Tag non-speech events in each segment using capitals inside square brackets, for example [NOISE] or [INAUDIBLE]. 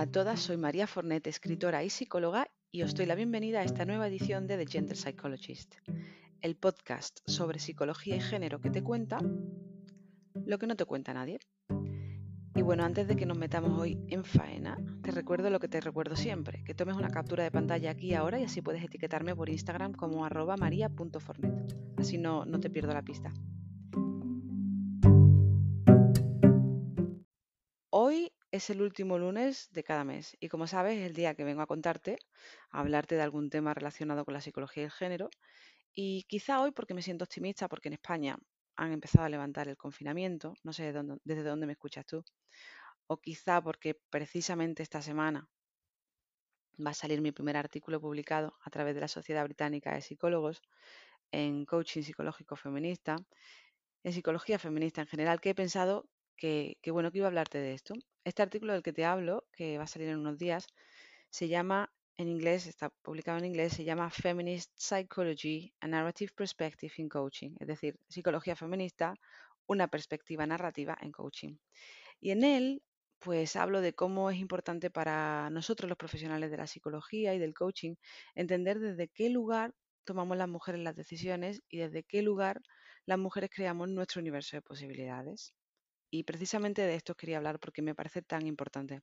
Hola a todas, soy María Fornet, escritora y psicóloga, y os doy la bienvenida a esta nueva edición de The Gender Psychologist, el podcast sobre psicología y género que te cuenta lo que no te cuenta nadie. Y bueno, antes de que nos metamos hoy en faena, te recuerdo lo que te recuerdo siempre, que tomes una captura de pantalla aquí ahora y así puedes etiquetarme por Instagram como arroba maria.fornet. Así no, no te pierdo la pista. Es el último lunes de cada mes y como sabes es el día que vengo a contarte, a hablarte de algún tema relacionado con la psicología y el género y quizá hoy porque me siento optimista porque en España han empezado a levantar el confinamiento, no sé desde dónde me escuchas tú, o quizá porque precisamente esta semana va a salir mi primer artículo publicado a través de la Sociedad Británica de Psicólogos en coaching psicológico feminista, en psicología feminista en general, que he pensado que, bueno que iba a hablarte de esto. Este artículo del que te hablo, que va a salir en unos días, se llama en inglés, está publicado en inglés, se llama Feminist Psychology, a Narrative Perspective in Coaching, es decir, psicología feminista, una perspectiva narrativa en coaching. Y en él, pues hablo de cómo es importante para nosotros los profesionales de la psicología y del coaching entender desde qué lugar tomamos las mujeres las decisiones y desde qué lugar las mujeres creamos nuestro universo de posibilidades. Y precisamente de esto quería hablar porque me parece tan importante.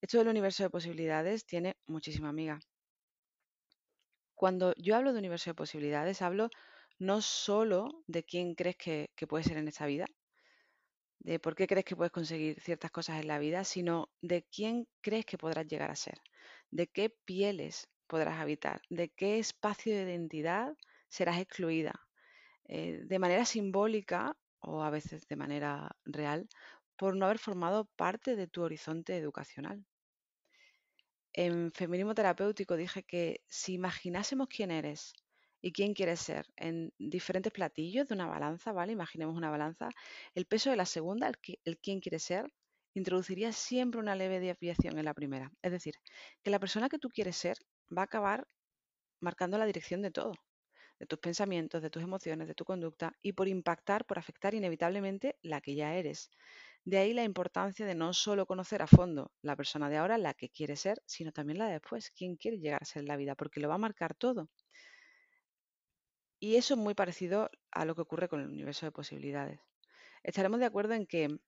Esto del universo de posibilidades tiene muchísima amiga. Cuando yo hablo de universo de posibilidades, hablo no solo de quién crees que, que puede ser en esta vida, de por qué crees que puedes conseguir ciertas cosas en la vida, sino de quién crees que podrás llegar a ser, de qué pieles podrás habitar, de qué espacio de identidad serás excluida. Eh, de manera simbólica o a veces de manera real, por no haber formado parte de tu horizonte educacional. En feminismo terapéutico dije que si imaginásemos quién eres y quién quieres ser en diferentes platillos de una balanza, ¿vale? Imaginemos una balanza, el peso de la segunda, el, quién quieres ser, introduciría siempre una leve desviación en la primera. Es decir, que la persona que tú quieres ser va a acabar marcando la dirección de todo de tus pensamientos, de tus emociones, de tu conducta y por impactar, por afectar inevitablemente la que ya eres. De ahí la importancia de no solo conocer a fondo la persona de ahora, la que quiere ser, sino también la de después, quién quiere llegar a ser en la vida, porque lo va a marcar todo. Y eso es muy parecido a lo que ocurre con el universo de posibilidades. Estaremos de acuerdo en que,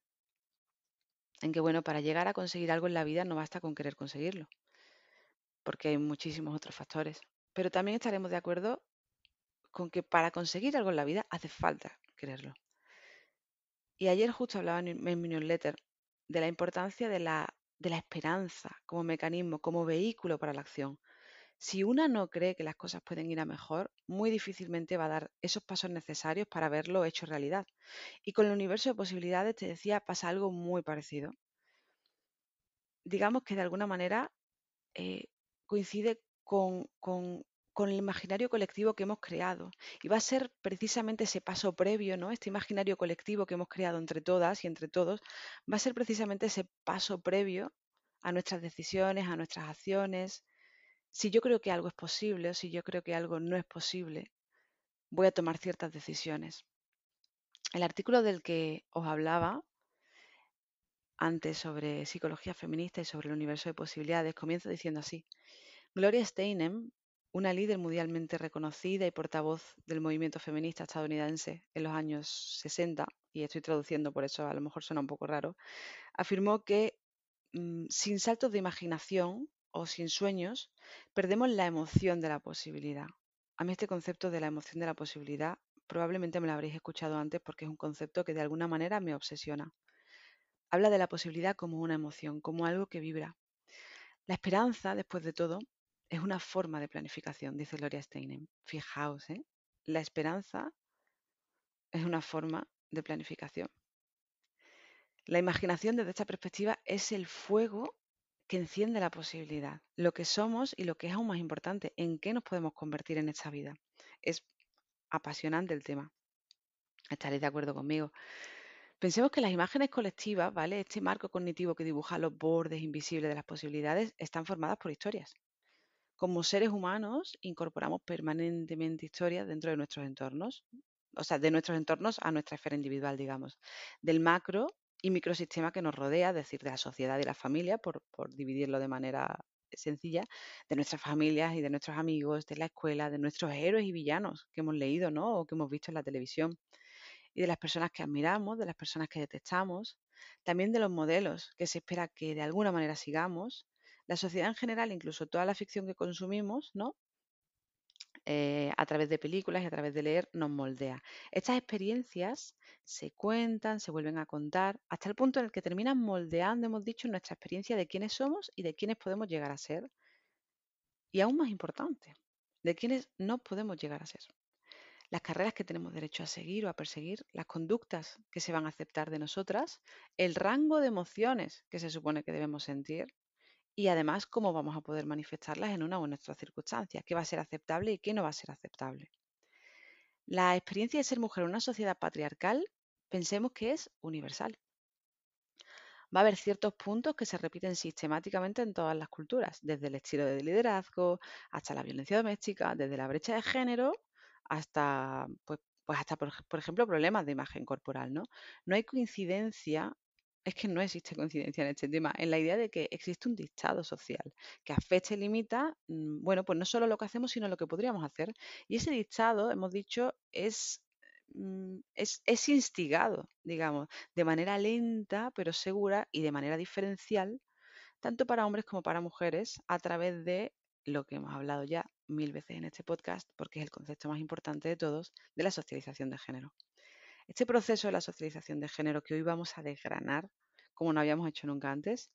en que, bueno, para llegar a conseguir algo en la vida no basta con querer conseguirlo, porque hay muchísimos otros factores. Pero también estaremos de acuerdo con que para conseguir algo en la vida hace falta quererlo. Y ayer justo hablaba en mi newsletter de la importancia de la, de la esperanza como mecanismo, como vehículo para la acción. Si una no cree que las cosas pueden ir a mejor, muy difícilmente va a dar esos pasos necesarios para verlo hecho realidad. Y con el universo de posibilidades, te decía, pasa algo muy parecido. Digamos que de alguna manera eh, coincide con, con, con el imaginario colectivo que hemos creado. Y va a ser precisamente ese paso previo, ¿no? Este imaginario colectivo que hemos creado entre todas y entre todos, va a ser precisamente ese paso previo a nuestras decisiones, a nuestras acciones. Si yo creo que algo es posible o si yo creo que algo no es posible, voy a tomar ciertas decisiones. El artículo del que os hablaba antes sobre psicología feminista y sobre el universo de posibilidades comienza diciendo así. Gloria Steinem una líder mundialmente reconocida y portavoz del movimiento feminista estadounidense en los años 60, y estoy traduciendo por eso a lo mejor suena un poco raro, afirmó que mm, sin saltos de imaginación o sin sueños, perdemos la emoción de la posibilidad. A mí este concepto de la emoción de la posibilidad probablemente me lo habréis escuchado antes porque es un concepto que de alguna manera me obsesiona. Habla de la posibilidad como una emoción, como algo que vibra. La esperanza, después de todo, es una forma de planificación, dice Gloria Steinem. Fijaos, ¿eh? la esperanza es una forma de planificación. La imaginación desde esta perspectiva es el fuego que enciende la posibilidad, lo que somos y lo que es aún más importante, en qué nos podemos convertir en esta vida. Es apasionante el tema. Estaréis de acuerdo conmigo. Pensemos que las imágenes colectivas, ¿vale? Este marco cognitivo que dibuja los bordes invisibles de las posibilidades, están formadas por historias. Como seres humanos incorporamos permanentemente historias dentro de nuestros entornos, o sea, de nuestros entornos a nuestra esfera individual, digamos. Del macro y microsistema que nos rodea, es decir, de la sociedad y la familia, por, por dividirlo de manera sencilla, de nuestras familias y de nuestros amigos, de la escuela, de nuestros héroes y villanos que hemos leído, ¿no? O que hemos visto en la televisión, y de las personas que admiramos, de las personas que detestamos, también de los modelos que se espera que de alguna manera sigamos, la sociedad en general, incluso toda la ficción que consumimos, ¿no? Eh, a través de películas y a través de leer, nos moldea. Estas experiencias se cuentan, se vuelven a contar, hasta el punto en el que terminan moldeando, hemos dicho, nuestra experiencia de quiénes somos y de quiénes podemos llegar a ser. Y aún más importante, de quiénes no podemos llegar a ser. Las carreras que tenemos derecho a seguir o a perseguir, las conductas que se van a aceptar de nosotras, el rango de emociones que se supone que debemos sentir, y además cómo vamos a poder manifestarlas en una o en otra circunstancia, qué va a ser aceptable y qué no va a ser aceptable. La experiencia de ser mujer en una sociedad patriarcal pensemos que es universal. Va a haber ciertos puntos que se repiten sistemáticamente en todas las culturas, desde el estilo de liderazgo hasta la violencia doméstica, desde la brecha de género hasta, pues, pues hasta por, por ejemplo, problemas de imagen corporal. ¿no? no hay coincidencia es que no existe coincidencia en este tema, en la idea de que existe un dictado social que afecta y limita, mm, bueno, pues no solo lo que hacemos, sino lo que podríamos hacer. Y ese dictado, hemos dicho, es, mm, es, es instigado, digamos, de manera lenta, pero segura y de manera diferencial, tanto para hombres como para mujeres, a través de lo que hemos hablado ya mil veces en este podcast, porque es el concepto más importante de todos, de la socialización de género. Este proceso de la socialización de género que hoy vamos a desgranar, como no habíamos hecho nunca antes,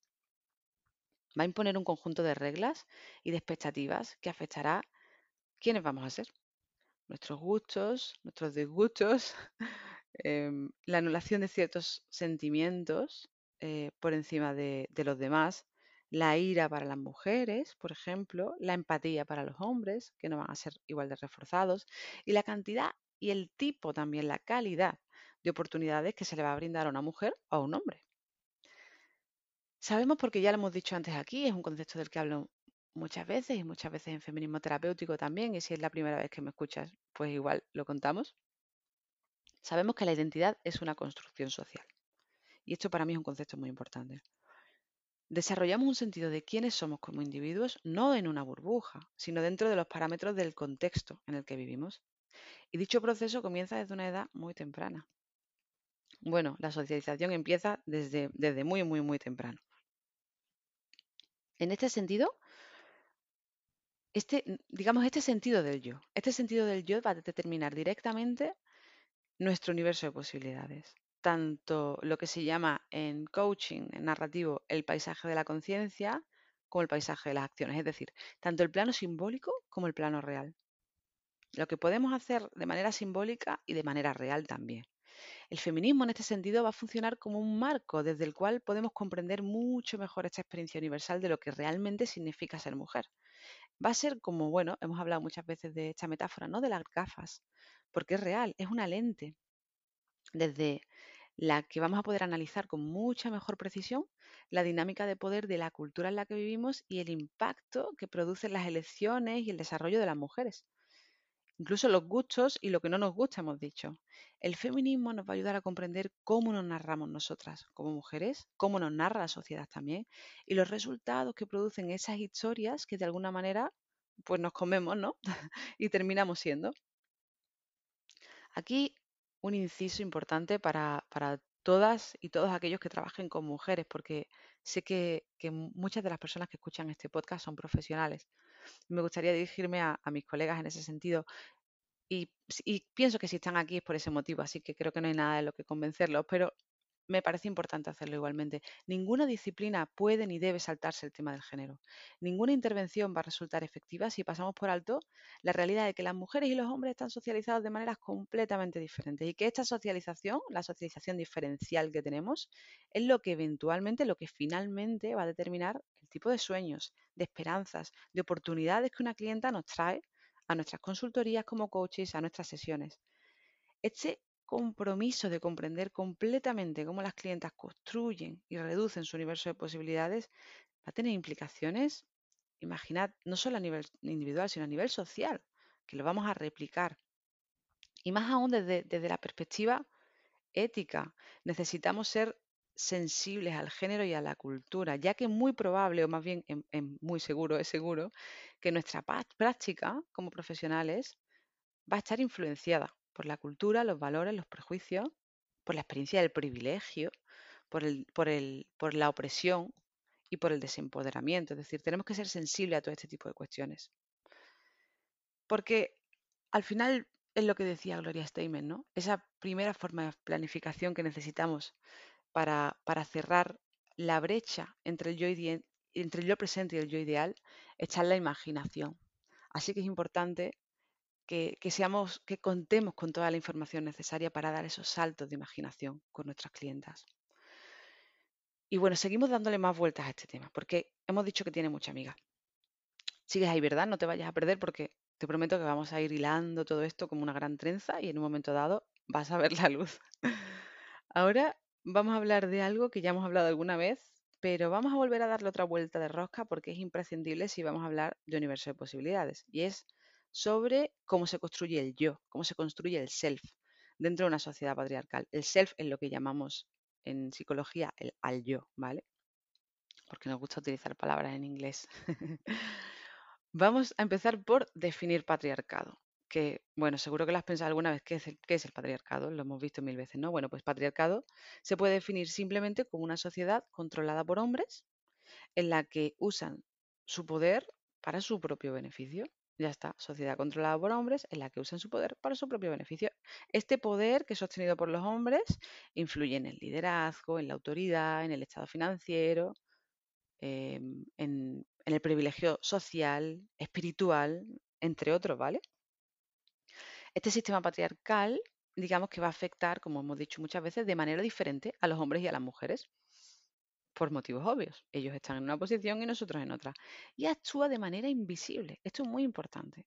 va a imponer un conjunto de reglas y de expectativas que afectará quiénes vamos a ser, nuestros gustos, nuestros disgustos, [LAUGHS] em, la anulación de ciertos sentimientos eh, por encima de, de los demás, la ira para las mujeres, por ejemplo, la empatía para los hombres, que no van a ser igual de reforzados, y la cantidad y el tipo también, la calidad de oportunidades que se le va a brindar a una mujer o a un hombre. Sabemos porque ya lo hemos dicho antes aquí, es un concepto del que hablo muchas veces y muchas veces en feminismo terapéutico también, y si es la primera vez que me escuchas, pues igual lo contamos. Sabemos que la identidad es una construcción social. Y esto para mí es un concepto muy importante. Desarrollamos un sentido de quiénes somos como individuos no en una burbuja, sino dentro de los parámetros del contexto en el que vivimos. Y dicho proceso comienza desde una edad muy temprana. Bueno, la socialización empieza desde, desde muy, muy, muy temprano. En este sentido, este, digamos, este sentido del yo, este sentido del yo va a determinar directamente nuestro universo de posibilidades. Tanto lo que se llama en coaching, en narrativo, el paisaje de la conciencia, como el paisaje de las acciones. Es decir, tanto el plano simbólico como el plano real. Lo que podemos hacer de manera simbólica y de manera real también. El feminismo en este sentido va a funcionar como un marco desde el cual podemos comprender mucho mejor esta experiencia universal de lo que realmente significa ser mujer. Va a ser como, bueno, hemos hablado muchas veces de esta metáfora, ¿no? De las gafas, porque es real, es una lente desde la que vamos a poder analizar con mucha mejor precisión la dinámica de poder de la cultura en la que vivimos y el impacto que producen las elecciones y el desarrollo de las mujeres incluso los gustos y lo que no nos gusta, hemos dicho. El feminismo nos va a ayudar a comprender cómo nos narramos nosotras como mujeres, cómo nos narra la sociedad también, y los resultados que producen esas historias que de alguna manera pues nos comemos, ¿no? [LAUGHS] y terminamos siendo. Aquí un inciso importante para, todas y todos aquellos que trabajen con mujeres, porque sé que, muchas de las personas que escuchan este podcast son profesionales. Me gustaría dirigirme a, mis colegas en ese sentido. Y, y, pienso que si están aquí es por ese motivo, así que creo que no hay nada de lo que convencerlos, pero me parece importante hacerlo igualmente. Ninguna disciplina puede ni debe saltarse el tema del género. Ninguna intervención va a resultar efectiva si pasamos por alto la realidad de que las mujeres y los hombres están socializados de maneras completamente diferentes y que esta socialización, la socialización diferencial que tenemos, es lo que eventualmente, lo que finalmente va a determinar el tipo de sueños, de esperanzas, de oportunidades que una clienta nos trae a nuestras consultorías como coaches, a nuestras sesiones. Este compromiso de comprender completamente cómo las clientas construyen y reducen su universo de posibilidades va a tener implicaciones, imaginad, no solo a nivel individual, sino a nivel social, que lo vamos a replicar. Y más aún desde, desde la perspectiva ética. Necesitamos ser sensibles al género y a la cultura, ya que es muy probable, o más bien es muy seguro, es seguro, que nuestra práctica como profesionales va a estar influenciada por la cultura, los valores, los prejuicios, por la experiencia del privilegio, por, la opresión y por el desempoderamiento. Es decir, tenemos que ser sensibles a todo este tipo de cuestiones. Porque al final es lo que decía Gloria Steinem, ¿no? Esa primera forma de planificación que necesitamos para, para cerrar la brecha entre el, yo entre el yo presente y el yo ideal está en la imaginación. Así que es importante que, seamos, que contemos con toda la información necesaria para dar esos saltos de imaginación con nuestras clientas. Y bueno, seguimos dándole más vueltas a este tema, porque hemos dicho que tiene mucha amiga. Sigues ahí, ¿verdad? No te vayas a perder porque te prometo que vamos a ir hilando todo esto como una gran trenza y en un momento dado vas a ver la luz. [LAUGHS] Ahora vamos a hablar de algo que ya hemos hablado alguna vez, pero vamos a volver a darle otra vuelta de rosca porque es imprescindible si vamos a hablar de universo de posibilidades. Y es sobre cómo se construye el yo, cómo se construye el self dentro de una sociedad patriarcal. El self es lo que llamamos en psicología el al yo, ¿vale? Porque nos gusta utilizar palabras en inglés. [LAUGHS] Vamos a empezar por definir patriarcado, que, bueno, seguro que lo has pensado alguna vez, ¿qué es, el, ¿qué es el patriarcado? Lo hemos visto mil veces, ¿no? Bueno, pues patriarcado se puede definir simplemente como una sociedad controlada por hombres en la que usan su poder para su propio beneficio. Ya está, sociedad controlada por hombres en la que usan su poder para su propio beneficio. Este poder que es sostenido por los hombres influye en el liderazgo, en la autoridad, en el estado financiero, em, en, en el privilegio social, espiritual, entre otros, ¿vale? Este sistema patriarcal, digamos que va a afectar, como hemos dicho muchas veces, de manera diferente a los hombres y a las mujeres por motivos obvios. Ellos están en una posición y nosotros en otra. Y actúa de manera invisible. Esto es muy importante.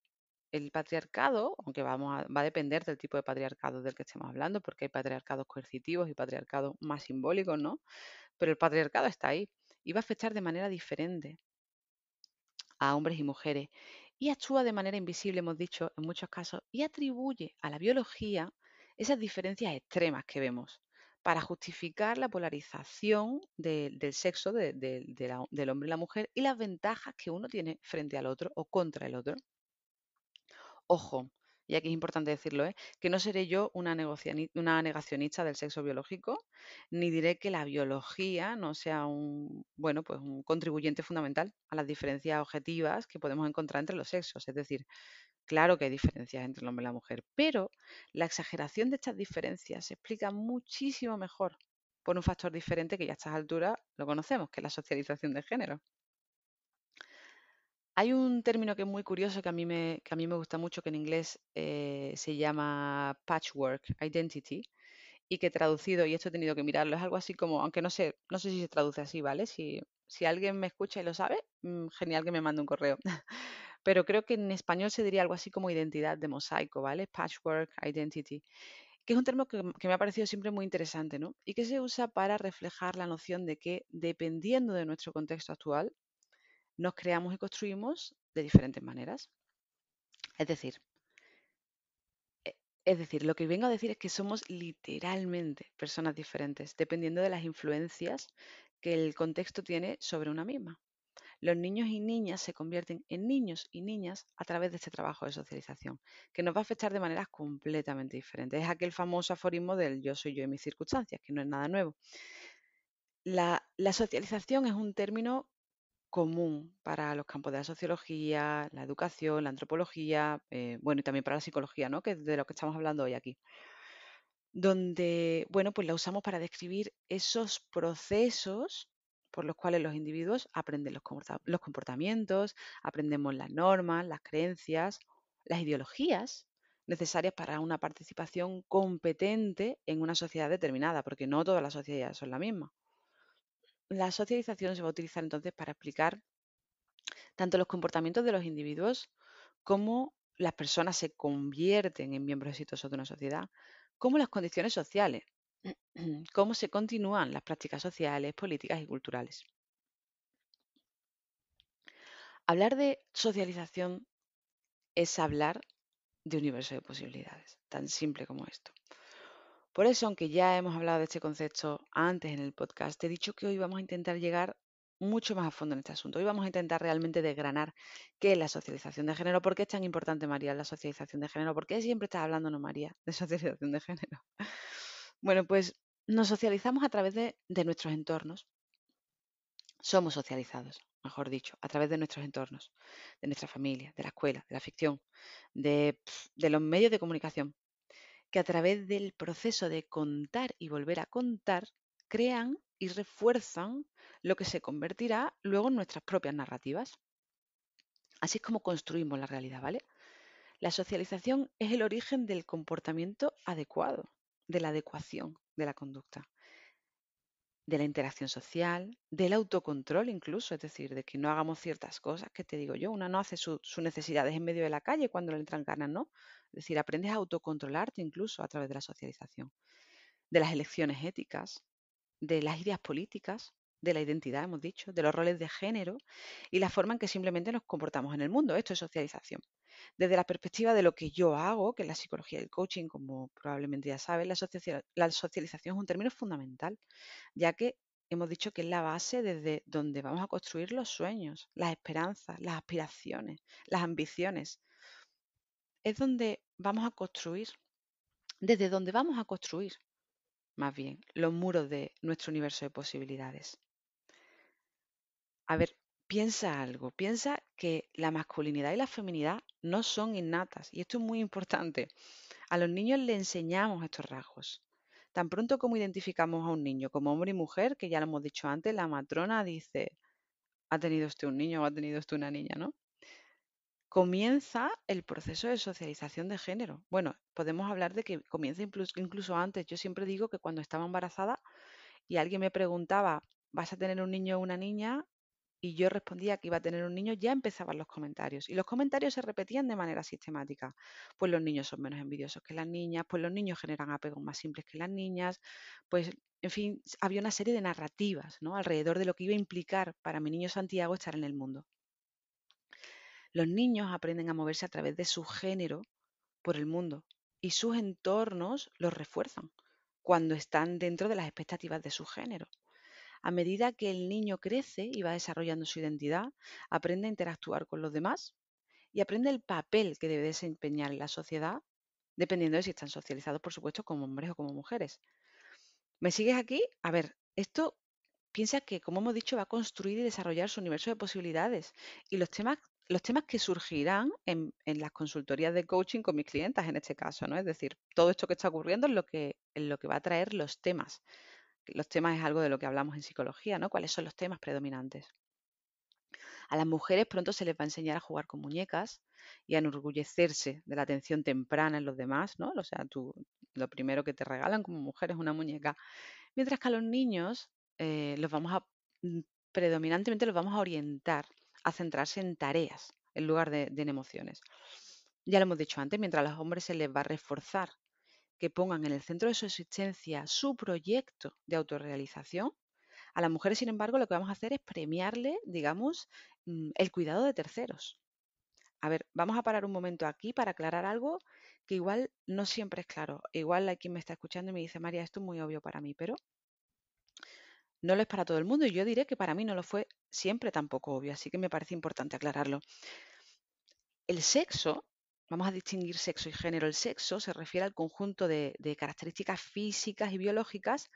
El patriarcado, aunque vamos va a depender del tipo de patriarcado del que estemos hablando, porque hay patriarcados coercitivos y patriarcados más simbólicos, ¿no? Pero el patriarcado está ahí y va a afectar de manera diferente a hombres y mujeres. Y actúa de manera invisible, hemos dicho, en muchos casos, y atribuye a la biología esas diferencias extremas que vemos para justificar la polarización del sexo del hombre y la mujer y las ventajas que uno tiene frente al otro o contra el otro. Ojo, y aquí es importante decirlo, ¿eh? que no seré yo una, negacionista del sexo biológico, ni diré que la biología no sea un, bueno, pues un contribuyente fundamental a las diferencias objetivas que podemos encontrar entre los sexos. Es decir, Claro que hay diferencias entre el hombre y la mujer, pero la exageración de estas diferencias se explica muchísimo mejor por un factor diferente que ya a estas alturas lo conocemos, que es la socialización de género. Hay un término que es muy curioso que a mí me, que a mí me gusta mucho, que en inglés eh, se llama patchwork identity, y que traducido, y esto he tenido que mirarlo, es algo así como, aunque no sé, no sé si se traduce así, ¿vale? Si, si alguien me escucha y lo sabe, mm, genial que me mande un correo. [LAUGHS] pero creo que en español se diría algo así como identidad de mosaico, ¿vale? Patchwork Identity, que es un término que, me ha parecido siempre muy interesante, ¿no? Y que se usa para reflejar la noción de que dependiendo de nuestro contexto actual, nos creamos y construimos de diferentes maneras. Es decir, e, es decir, lo que vengo a decir es que somos literalmente personas diferentes, dependiendo de las influencias que el contexto tiene sobre una misma los niños y niñas se convierten en niños y niñas a través de este trabajo de socialización, que nos va a afectar de maneras completamente diferentes. Es aquel famoso aforismo del yo soy yo en mis circunstancias, que no es nada nuevo. La, socialización es un término común para los campos de la sociología, la educación, la antropología, eh, bueno, y también para la psicología, ¿no? que es de lo que estamos hablando hoy aquí donde, bueno, pues la usamos para describir esos procesos por los cuales los individuos aprenden los comportamientos, aprendemos las normas, las creencias, las ideologías necesarias para una participación competente en una sociedad determinada, porque no todas las sociedades son la misma. La socialización se va a utilizar entonces para explicar tanto los comportamientos de los individuos como las personas se convierten en miembros exitosos de una sociedad, como las condiciones sociales, [CLEARS THROAT] cómo se continúan las prácticas sociales, políticas y culturales. Hablar de socialización es hablar de universo de posibilidades, tan simple como esto. Por eso, aunque ya hemos hablado de este concepto antes en el podcast, te he dicho que hoy vamos a intentar llegar mucho más a fondo en este asunto. Hoy vamos a intentar realmente desgranar qué es la socialización de género, por qué es tan importante, María, la socialización de género, por qué siempre estás hablando, no, María, de [LAUGHS] socialización de género. Bueno, pues nos socializamos a través de, nuestros entornos. Somos socializados, mejor dicho, a través de nuestros entornos, de nuestra familia, de la escuela, de la ficción, de los medios de comunicación, que a través del proceso de contar y volver a contar, crean y refuerzan lo que se convertirá luego en nuestras propias narrativas. Así es como construimos la realidad, ¿vale? La socialización es el origen del comportamiento adecuado, de la adecuación de la conducta, de la interacción social, del autocontrol incluso, es decir, de que no hagamos ciertas cosas que te digo yo, una no hace sus necesidades en medio de la calle cuando le entran ganas, ¿no? Es decir, aprendes a autocontrolarte incluso a través de la socialización, de las elecciones éticas, de las ideas políticas, de la identidad, hemos dicho, de los roles de género y la forma en que simplemente nos comportamos en el mundo. Esto es socialización. Desde la perspectiva de lo que yo hago, que es la psicología del coaching, como probablemente ya sabes, la, socialización es un término fundamental, ya que hemos dicho que es la base desde donde vamos a construir los sueños, las esperanzas, las aspiraciones, las ambiciones. Es donde vamos a construir, desde donde vamos a construir más bien, los muros de nuestro universo de posibilidades. A ver, piensa algo, piensa que la masculinidad y la feminidad no son innatas, y esto es muy importante. A los niños le enseñamos estos rasgos. Tan pronto como identificamos a un niño como hombre y mujer, que ya lo hemos dicho antes, la matrona dice, ha tenido usted un niño o ha tenido usted una niña, ¿no? comienza el proceso de socialización de género. Bueno, podemos hablar de que comienza incluso, antes. Yo siempre digo que cuando estaba embarazada y alguien me preguntaba, ¿vas a tener un niño o una niña? Y yo respondía que iba a tener un niño, ya empezaban los comentarios. Y los comentarios se repetían de manera sistemática. Pues los niños son menos envidiosos que las niñas, pues los niños generan apegos más simples que las niñas, pues en fin, había una serie de narrativas ¿no? alrededor de lo que iba a implicar para mi niño Santiago estar en el mundo. Los niños aprenden a moverse a través de su género por el mundo y sus entornos los refuerzan cuando están dentro de las expectativas de su género. A medida que el niño crece y va desarrollando su identidad, aprende a interactuar con los demás y aprende el papel que debe desempeñar en la sociedad, dependiendo de si están socializados, por supuesto, como hombres o como mujeres. ¿Me sigues aquí? A ver, esto piensa que, como hemos dicho, va a construir y desarrollar su universo de posibilidades y los temas los temas que surgirán en, las consultorías de coaching con mis clientes en este caso, ¿no? Es decir, todo esto que está ocurriendo es lo que, es lo que va a traer los temas. Los temas es algo de lo que hablamos en psicología, ¿no? ¿Cuáles son los temas predominantes? A las mujeres pronto se les va a enseñar a jugar con muñecas y a enorgullecerse de la atención temprana en los demás, ¿no? O sea, tú, lo primero que te regalan como mujer es una muñeca. Mientras que a los niños eh, los vamos a, mm, predominantemente los vamos a orientar a centrarse en tareas en lugar de, en emociones. Ya lo hemos dicho antes, mientras a los hombres se les va a reforzar que pongan en el centro de su existencia su proyecto de autorrealización, a las mujeres, sin embargo, lo que vamos a hacer es premiarle, digamos, mm, el cuidado de terceros. A ver, vamos a parar un momento aquí para aclarar algo que igual no siempre es claro. Igual hay quien me está escuchando y me dice, María, esto es muy obvio para mí, pero no lo es para todo el mundo y yo diré que para mí no lo fue siempre tampoco obvio, así que me parece importante aclararlo. El sexo, vamos a distinguir sexo y género, el sexo se refiere al conjunto de, características físicas y biológicas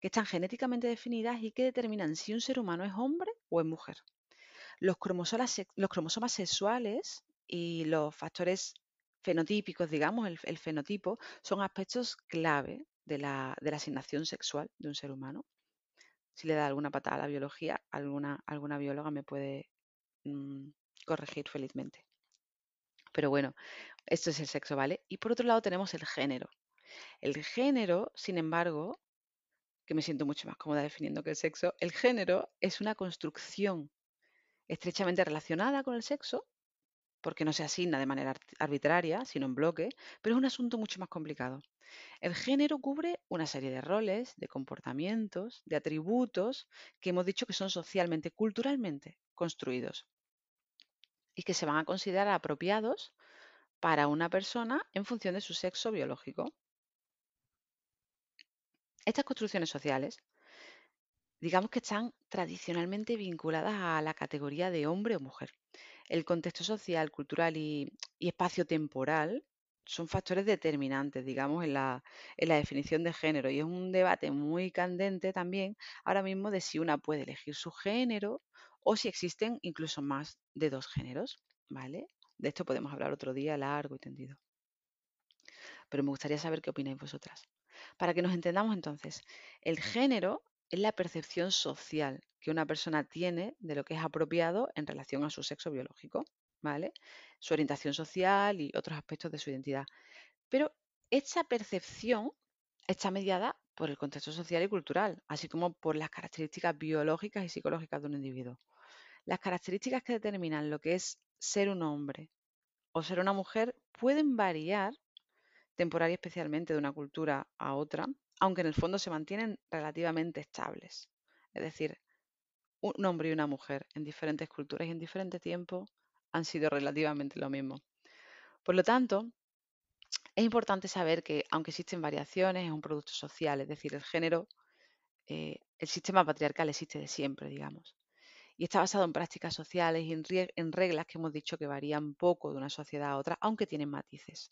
que están genéticamente definidas y que determinan si un ser humano es hombre o es mujer. Los cromosomas, sexuales y los factores fenotípicos, digamos, el, fenotipo, son aspectos clave de la, asignación sexual de un ser humano si le da alguna patada a la biología, alguna, alguna bióloga me puede mm, corregir felizmente. Pero bueno, esto es el sexo, ¿vale? Y por otro lado tenemos el género. El género, sin embargo, que me siento mucho más cómoda definiendo que el sexo, el género es una construcción estrechamente relacionada con el sexo, porque no se asigna de manera arbitraria, sino en bloque, pero es un asunto mucho más complicado. El género cubre una serie de roles, de comportamientos, de atributos que hemos dicho que son socialmente, culturalmente construidos y que se van a considerar apropiados para una persona en función de su sexo biológico. Estas construcciones sociales, digamos que están tradicionalmente vinculadas a la categoría de hombre o mujer. El contexto social, cultural y, espacio temporal son factores determinantes, digamos, en la, en la definición de género. Y es un debate muy candente también ahora mismo de si una puede elegir su género o si existen incluso más de dos géneros, ¿vale? De esto podemos hablar otro día largo y tendido. Pero me gustaría saber qué opináis vosotras. Para que nos entendamos entonces, el género es la percepción social que una persona tiene de lo que es apropiado en relación a su sexo biológico, ¿vale? Su orientación social y otros aspectos de su identidad. Pero esta percepción está mediada por el contexto social y cultural, así como por las características biológicas y psicológicas de un individuo. Las características que determinan lo que es ser un hombre o ser una mujer pueden variar temporal y especialmente de una cultura a otra, aunque en el fondo se mantienen relativamente estables. Es decir, un hombre y una mujer en diferentes culturas y en diferentes tiempos han sido relativamente lo mismo. Por lo tanto, es importante saber que aunque existen variaciones, es un producto social, es decir, el género, eh, el sistema patriarcal existe de siempre, digamos. Y está basado en prácticas sociales y en, reglas que hemos dicho que varían poco de una sociedad a otra, aunque tienen matices.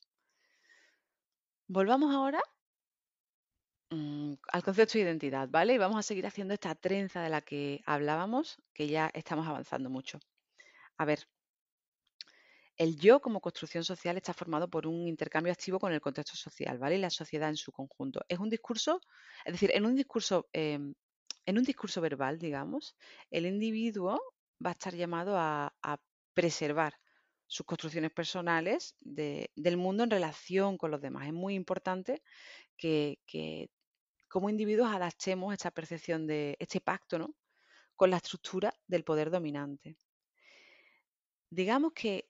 Volvamos ahora mm, al concepto de identidad, ¿vale? Y vamos a seguir haciendo esta trenza de la que hablábamos, que ya estamos avanzando mucho. A ver, el yo como construcción social está formado por un intercambio activo con el contexto social, ¿vale? Y la sociedad en su conjunto. Es un discurso, es decir, en un discurso, em, en un discurso verbal, digamos, el individuo va a estar llamado a preservar sus construcciones personales del mundo en relación con los demás. Es muy importante que, como individuos adaptemos esta percepción de este pacto ¿no? con la estructura del poder dominante. Digamos que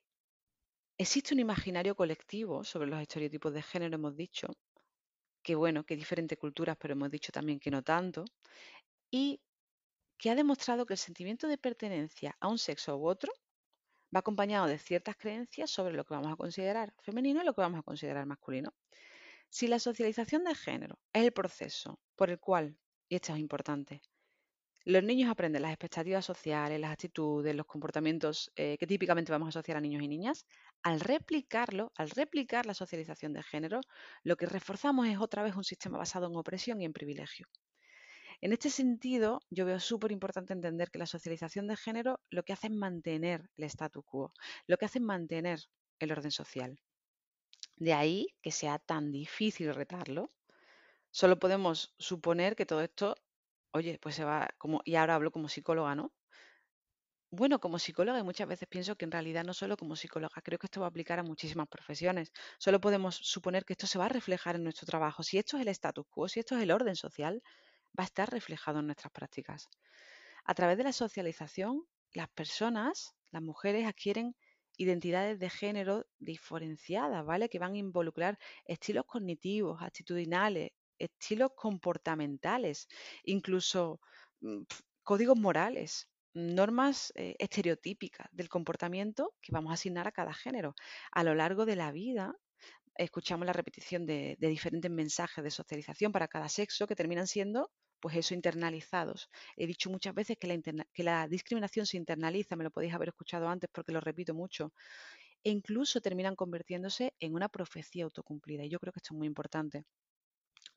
existe un imaginario colectivo sobre los estereotipos de género, hemos dicho, que bueno, que diferentes culturas, pero hemos dicho también que no tanto, y que ha demostrado que el sentimiento de pertenencia a un sexo u otro va acompañado de ciertas creencias sobre lo que vamos a considerar femenino y lo que vamos a considerar masculino. Si la socialización de género es el proceso por el cual, y esto es importante, los niños aprenden las expectativas sociales, las actitudes, los comportamientos eh, que típicamente vamos a asociar a niños y niñas, al replicarlo, al replicar la socialización de género, lo que reforzamos es otra vez un sistema basado en opresión y en privilegio. En este sentido, yo veo súper importante entender que la socialización de género lo que hace es mantener el statu quo, lo que hace es mantener el orden social. De ahí que sea tan difícil retarlo. Solo podemos suponer que todo esto, oye, pues se va, como, y ahora hablo como psicóloga, ¿no? Bueno, como psicóloga, y muchas veces pienso que en realidad no solo como psicóloga, creo que esto va a aplicar a muchísimas profesiones. Solo podemos suponer que esto se va a reflejar en nuestro trabajo. Si esto es el status quo, si esto es el orden social, va a estar reflejado en nuestras prácticas. A través de la socialización, las personas, las mujeres, adquieren identidades de género diferenciadas, ¿vale? Que van a involucrar estilos cognitivos, actitudinales, estilos comportamentales, incluso mm, códigos morales, normas eh, estereotípicas del comportamiento que vamos a asignar a cada género. A lo largo de la vida escuchamos la repetición de diferentes mensajes de socialización para cada sexo que terminan siendo pues eso, internalizados. He dicho muchas veces que la, que la discriminación se internaliza, me lo podéis haber escuchado antes porque lo repito mucho, e incluso terminan convirtiéndose en una profecía autocumplida. Y yo creo que esto es muy importante.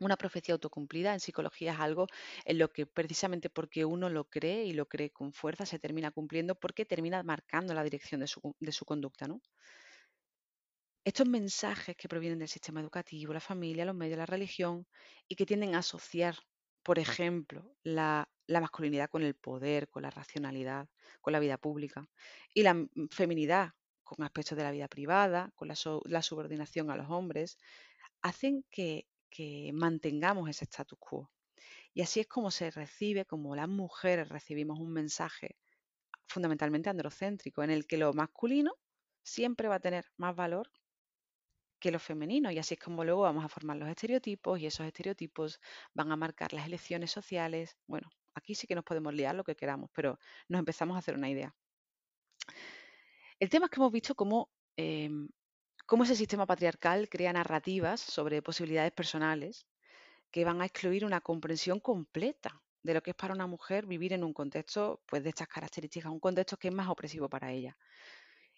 Una profecía autocumplida en psicología es algo en lo que precisamente porque uno lo cree y lo cree con fuerza se termina cumpliendo porque termina marcando la dirección de su, de su conducta. ¿no? Estos mensajes que provienen del sistema educativo, la familia, los medios, la religión y que tienden a asociar por ejemplo, la, masculinidad con el poder, con la racionalidad, con la vida pública, y la feminidad con aspectos de la vida privada, con la, subordinación a los hombres, hacen que, mantengamos ese status quo. Y así es como se recibe, como las mujeres recibimos un mensaje fundamentalmente androcéntrico, en el que lo masculino siempre va a tener más valor que lo femenino. Y así es como luego vamos a formar los estereotipos y esos estereotipos van a marcar las elecciones sociales. Bueno, aquí sí que nos podemos liar lo que queramos, pero nos empezamos a hacer una idea. El tema es que hemos visto cómo, em, cómo ese sistema patriarcal crea narrativas sobre posibilidades personales que van a excluir una comprensión completa de lo que es para una mujer vivir en un contexto pues, de estas características, un contexto que es más opresivo para ella.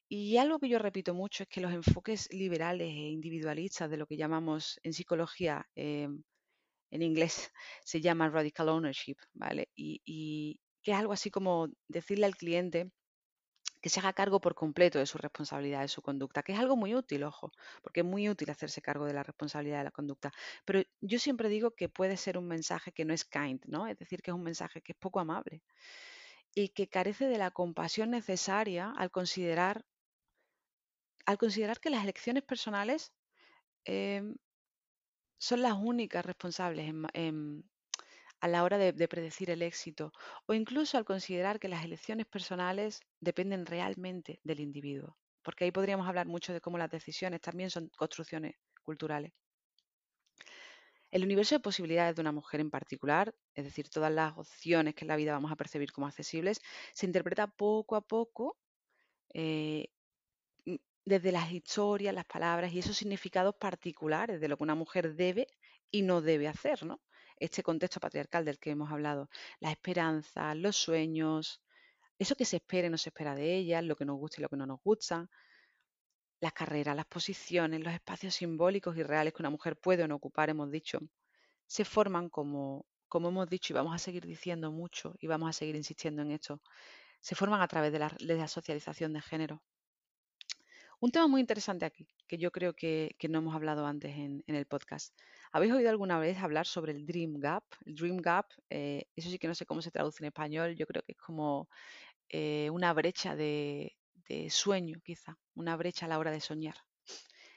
Y algo que yo repito mucho es que los enfoques liberales e individualistas de lo que llamamos en psicología, em, en inglés [LAUGHS] se llama radical ownership, ¿vale? Y, y que es algo así como decirle al cliente que se haga cargo por completo de su responsabilidad, de su conducta, que es algo muy útil, ojo, porque es muy útil hacerse cargo de la responsabilidad de la conducta. Pero yo siempre digo que puede ser un mensaje que no es kind, ¿no? Es decir, que es un mensaje que es poco amable y que carece de la compasión necesaria al considerar, al considerar que las elecciones personales em, son las únicas responsables en, a la hora de, predecir el éxito o incluso al considerar que las elecciones personales dependen realmente del individuo, porque ahí podríamos hablar mucho de cómo las decisiones también son construcciones culturales. El universo de posibilidades de una mujer en particular, es decir, todas las opciones que en la vida vamos a percibir como accesibles, se interpreta poco a poco eh, desde las historias, las palabras y esos significados particulares de lo que una mujer debe y no debe hacer, ¿no? Este contexto patriarcal del que hemos hablado, la esperanza, los sueños, eso que se espera y no se espera de ellas, lo que nos gusta y lo que no nos gusta, las carreras, las posiciones, los espacios simbólicos y reales que una mujer puede o no ocupar, hemos dicho, se forman como, como hemos dicho y vamos a seguir diciendo mucho y vamos a seguir insistiendo en esto, se forman a través de la, socialización de género. Un tema muy interesante aquí, que yo creo que, no hemos hablado antes en, el podcast. ¿Habéis oído alguna vez hablar sobre el Dream Gap? El Dream Gap, eh, eso sí que no sé cómo se traduce en español, yo creo que es como eh, una brecha de, sueño, quizá, una brecha a la hora de soñar.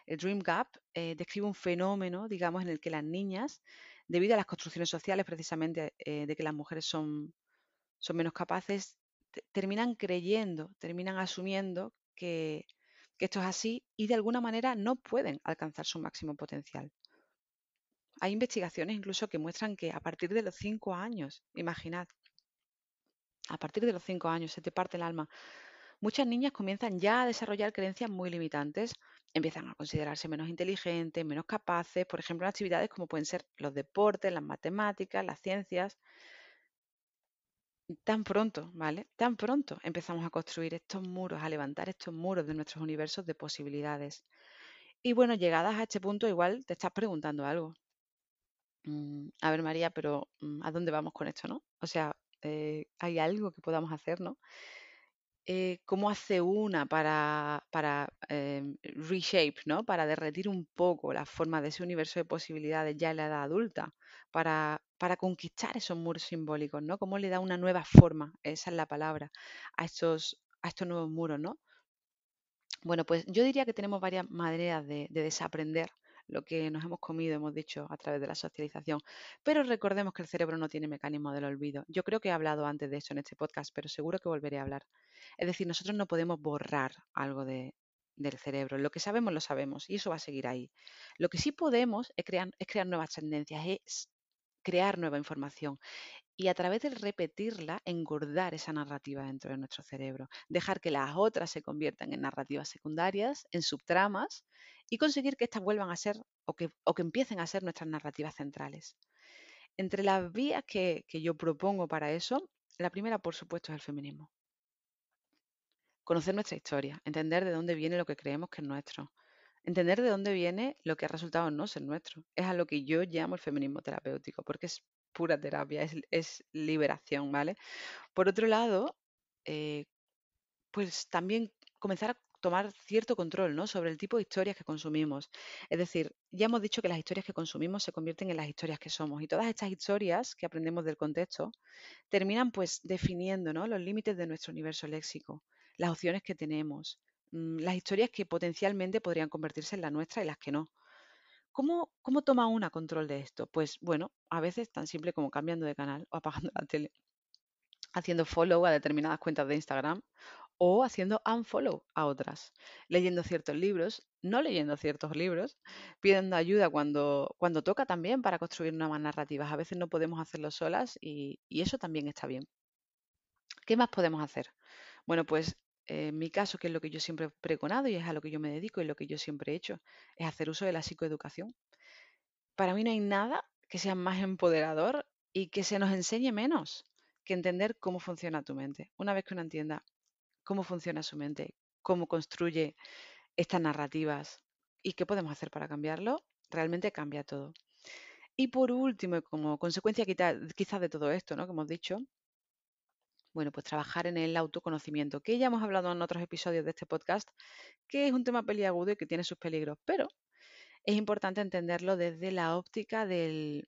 El Dream Gap eh, describe un fenómeno, digamos, en el que las niñas, debido a las construcciones sociales precisamente de que las mujeres son, son menos capaces, terminan creyendo, terminan asumiendo que, que esto es así y de alguna manera no pueden alcanzar su máximo potencial. Hay investigaciones incluso que muestran que a partir de los cinco años, imaginad, a partir de los cinco años se te parte el alma, muchas niñas comienzan ya a desarrollar creencias muy limitantes, empiezan a considerarse menos inteligentes, menos capaces, por ejemplo, en actividades como pueden ser los deportes, las matemáticas, las ciencias. Tan pronto, ¿vale? Tan pronto empezamos a construir estos muros, a levantar estos muros de nuestros universos de posibilidades. Y bueno, llegadas a este punto, igual te estás preguntando algo. Mm, a ver, María, pero mm, ¿a dónde vamos con esto, no? O sea, eh, ¿hay algo que podamos hacer, no? Eh, ¿Cómo hace una para, em, reshape, ¿no? Para derretir un poco la forma de ese universo de posibilidades ya en la edad adulta, para, para conquistar esos muros simbólicos, ¿no? ¿Cómo le da una nueva forma, esa es la palabra, a estos, a estos nuevos muros, ¿no? Bueno, pues yo diría que tenemos varias maneras de desaprender lo que nos hemos comido, hemos dicho, a través de la socialización. Pero recordemos que el cerebro no tiene mecanismo del olvido. Yo creo que he hablado antes de eso en este podcast, pero seguro que volveré a hablar. Es decir, nosotros no podemos borrar algo del cerebro. Lo que sabemos, lo sabemos y eso va a seguir ahí. Lo que sí podemos es crear, es crear nuevas tendencias, es crear nueva información y a través de repetirla engordar esa narrativa dentro de nuestro cerebro, dejar que las otras se conviertan en narrativas secundarias, en subtramas y conseguir que estas vuelvan a ser o que, o que empiecen a ser nuestras narrativas centrales. Entre las vías que, que yo propongo para eso, la primera, por supuesto, es el feminismo. Conocer nuestra historia, entender de dónde viene lo que creemos que es nuestro, entender de dónde viene lo que ha resultado no ser nuestro. Es a lo que yo llamo el feminismo terapéutico, porque es pura terapia, es, liberación, ¿vale? Por otro lado, eh, pues también comenzar a tomar cierto control ¿no? sobre el tipo de historias que consumimos. Es decir, ya hemos dicho que las historias que consumimos se convierten en las historias que somos y todas estas historias que aprendemos del contexto terminan pues definiendo ¿no? los límites de nuestro universo léxico, las opciones que tenemos, las historias que potencialmente podrían convertirse en la nuestra y las que no. ¿Cómo, ¿Cómo toma una control de esto? Pues bueno, a veces tan simple como cambiando de canal o apagando la tele, haciendo follow a determinadas cuentas de Instagram o haciendo unfollow a otras, leyendo ciertos libros, no leyendo ciertos libros, pidiendo ayuda cuando, cuando toca también para construir nuevas narrativas. A veces no podemos hacerlo solas y eso también está bien. ¿Qué más podemos hacer? Bueno, pues en mi caso, que es lo que yo siempre he pregonado y es a lo que yo me dedico y lo que yo siempre he hecho, es hacer uso de la psicoeducación. Para mí no hay nada que sea más empoderador y que se nos enseñe menos que entender cómo funciona tu mente. Una vez que uno entienda cómo funciona su mente, cómo construye estas narrativas y qué podemos hacer para cambiarlo, realmente cambia todo. Y por último, como consecuencia quizás de todo esto, ¿no? Que hemos dicho, bueno, pues trabajar en el autoconocimiento, que ya hemos hablado en otros episodios de este podcast, que es un tema peliagudo y que tiene sus peligros, pero es importante entenderlo desde la óptica del,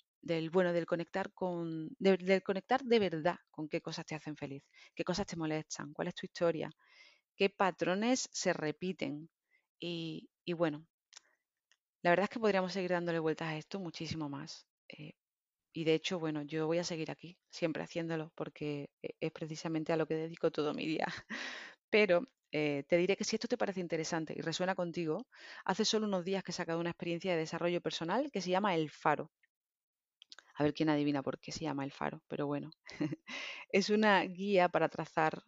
bueno, del conectar con, del conectar de verdad con qué cosas te hacen feliz, qué cosas te molestan, cuál es tu historia, qué patrones se repiten. Y, bueno, la verdad es que podríamos seguir dándole vueltas a esto muchísimo más. Eh, y de hecho, bueno, yo voy a seguir aquí, siempre haciéndolo, porque e, es precisamente a lo que dedico todo mi día. [LAUGHS] Pero eh, te diré que si esto te parece interesante y resuena contigo, hace solo unos días que he sacado una experiencia de desarrollo personal que se llama El Faro. A ver quién adivina por qué se llama El Faro, pero bueno, [LAUGHS] es una guía para trazar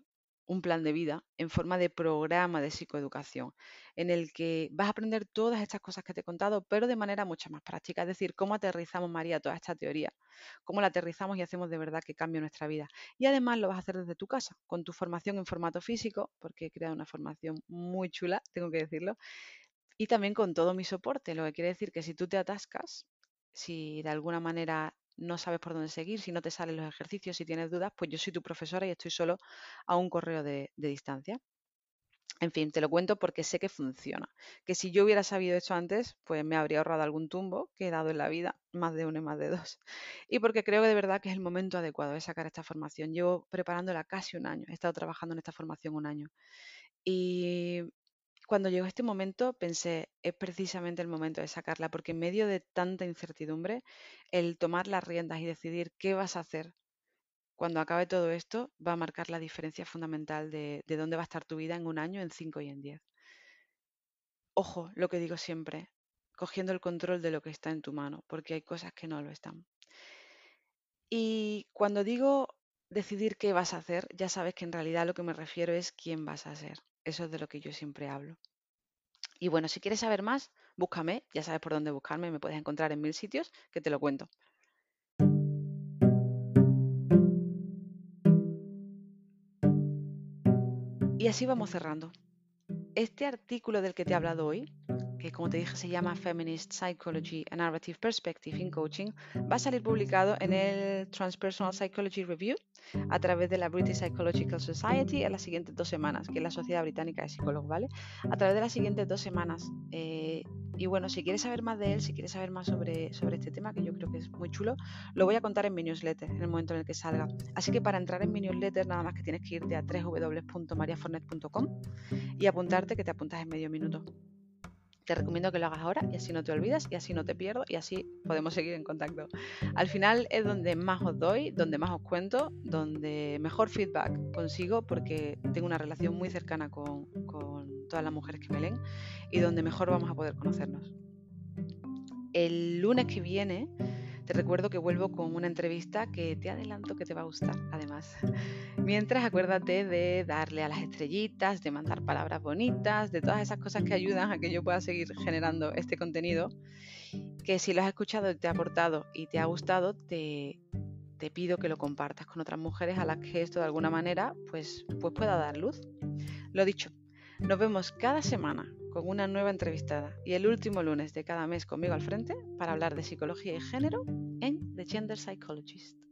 un plan de vida en forma de programa de psicoeducación, en el que vas a aprender todas estas cosas que te he contado, pero de manera mucho más práctica. Es decir, cómo aterrizamos, María, toda esta teoría, cómo la aterrizamos y hacemos de verdad que cambie nuestra vida. Y además lo vas a hacer desde tu casa, con tu formación en formato físico, porque he creado una formación muy chula, tengo que decirlo, y también con todo mi soporte, lo que quiere decir que si tú te atascas, si de alguna manera no sabes por dónde seguir, si no te salen los ejercicios, si tienes dudas, pues yo soy tu profesora y estoy solo a un correo de, distancia. En fin, te lo cuento porque sé que funciona. Que si yo hubiera sabido esto antes, pues me habría ahorrado algún tumbo que he dado en la vida, más de uno y más de dos. [LAUGHS] Y porque creo que de verdad que es el momento adecuado de sacar esta formación. Llevo preparándola casi un año, he estado trabajando en esta formación un año. Y cuando llegó este momento pensé, es precisamente el momento de sacarla, porque en medio de tanta incertidumbre, el tomar las riendas y decidir qué vas a hacer cuando acabe todo esto va a marcar la diferencia fundamental de, de dónde va a estar tu vida en un año, en cinco y en diez. Ojo, lo que digo siempre, cogiendo el control de lo que está en tu mano, porque hay cosas que no lo están. Y cuando digo decidir qué vas a hacer, ya sabes que en realidad lo que me refiero es quién vas a ser. Eso es de lo que yo siempre hablo. Y bueno, si quieres saber más, búscame, ya sabes por dónde buscarme, me puedes encontrar en mil sitios que te lo cuento. Y así vamos cerrando. Este artículo del que te he hablado hoy que como te dije se llama Feminist Psychology and Narrative Perspective in Coaching, va a salir publicado en el Transpersonal Psychology Review a través de la British Psychological Society en las siguientes dos semanas, que es la Sociedad Británica de Psicólogos, ¿vale? A través de las siguientes dos semanas. Eh, y bueno, si quieres saber más de él, si quieres saber más sobre, sobre este tema, que yo creo que es muy chulo, lo voy a contar en mi newsletter en el momento en el que salga. Así que para entrar en mi newsletter, nada más que tienes que irte a www.mariafornet.com y apuntarte, que te apuntas en medio minuto. Te recomiendo que lo hagas ahora y así no te olvidas y así no te pierdo y así podemos seguir en contacto. Al final es donde más os doy, donde más os cuento, donde mejor feedback consigo porque tengo una relación muy cercana con, con todas las mujeres que me leen y donde mejor vamos a poder conocernos. El lunes que viene te recuerdo que vuelvo con una entrevista que te adelanto que te va a gustar, además. Mientras, acuérdate de darle a las estrellitas, de mandar palabras bonitas, de todas esas cosas que ayudan a que yo pueda seguir generando este contenido. Que si lo has escuchado te ha aportado y te ha gustado, te, te pido que lo compartas con otras mujeres a las que esto de alguna manera pues, pues pueda dar luz. Lo dicho, nos vemos cada semana con una nueva entrevistada y el último lunes de cada mes conmigo al frente para hablar de psicología y género en The Gender Psychologist.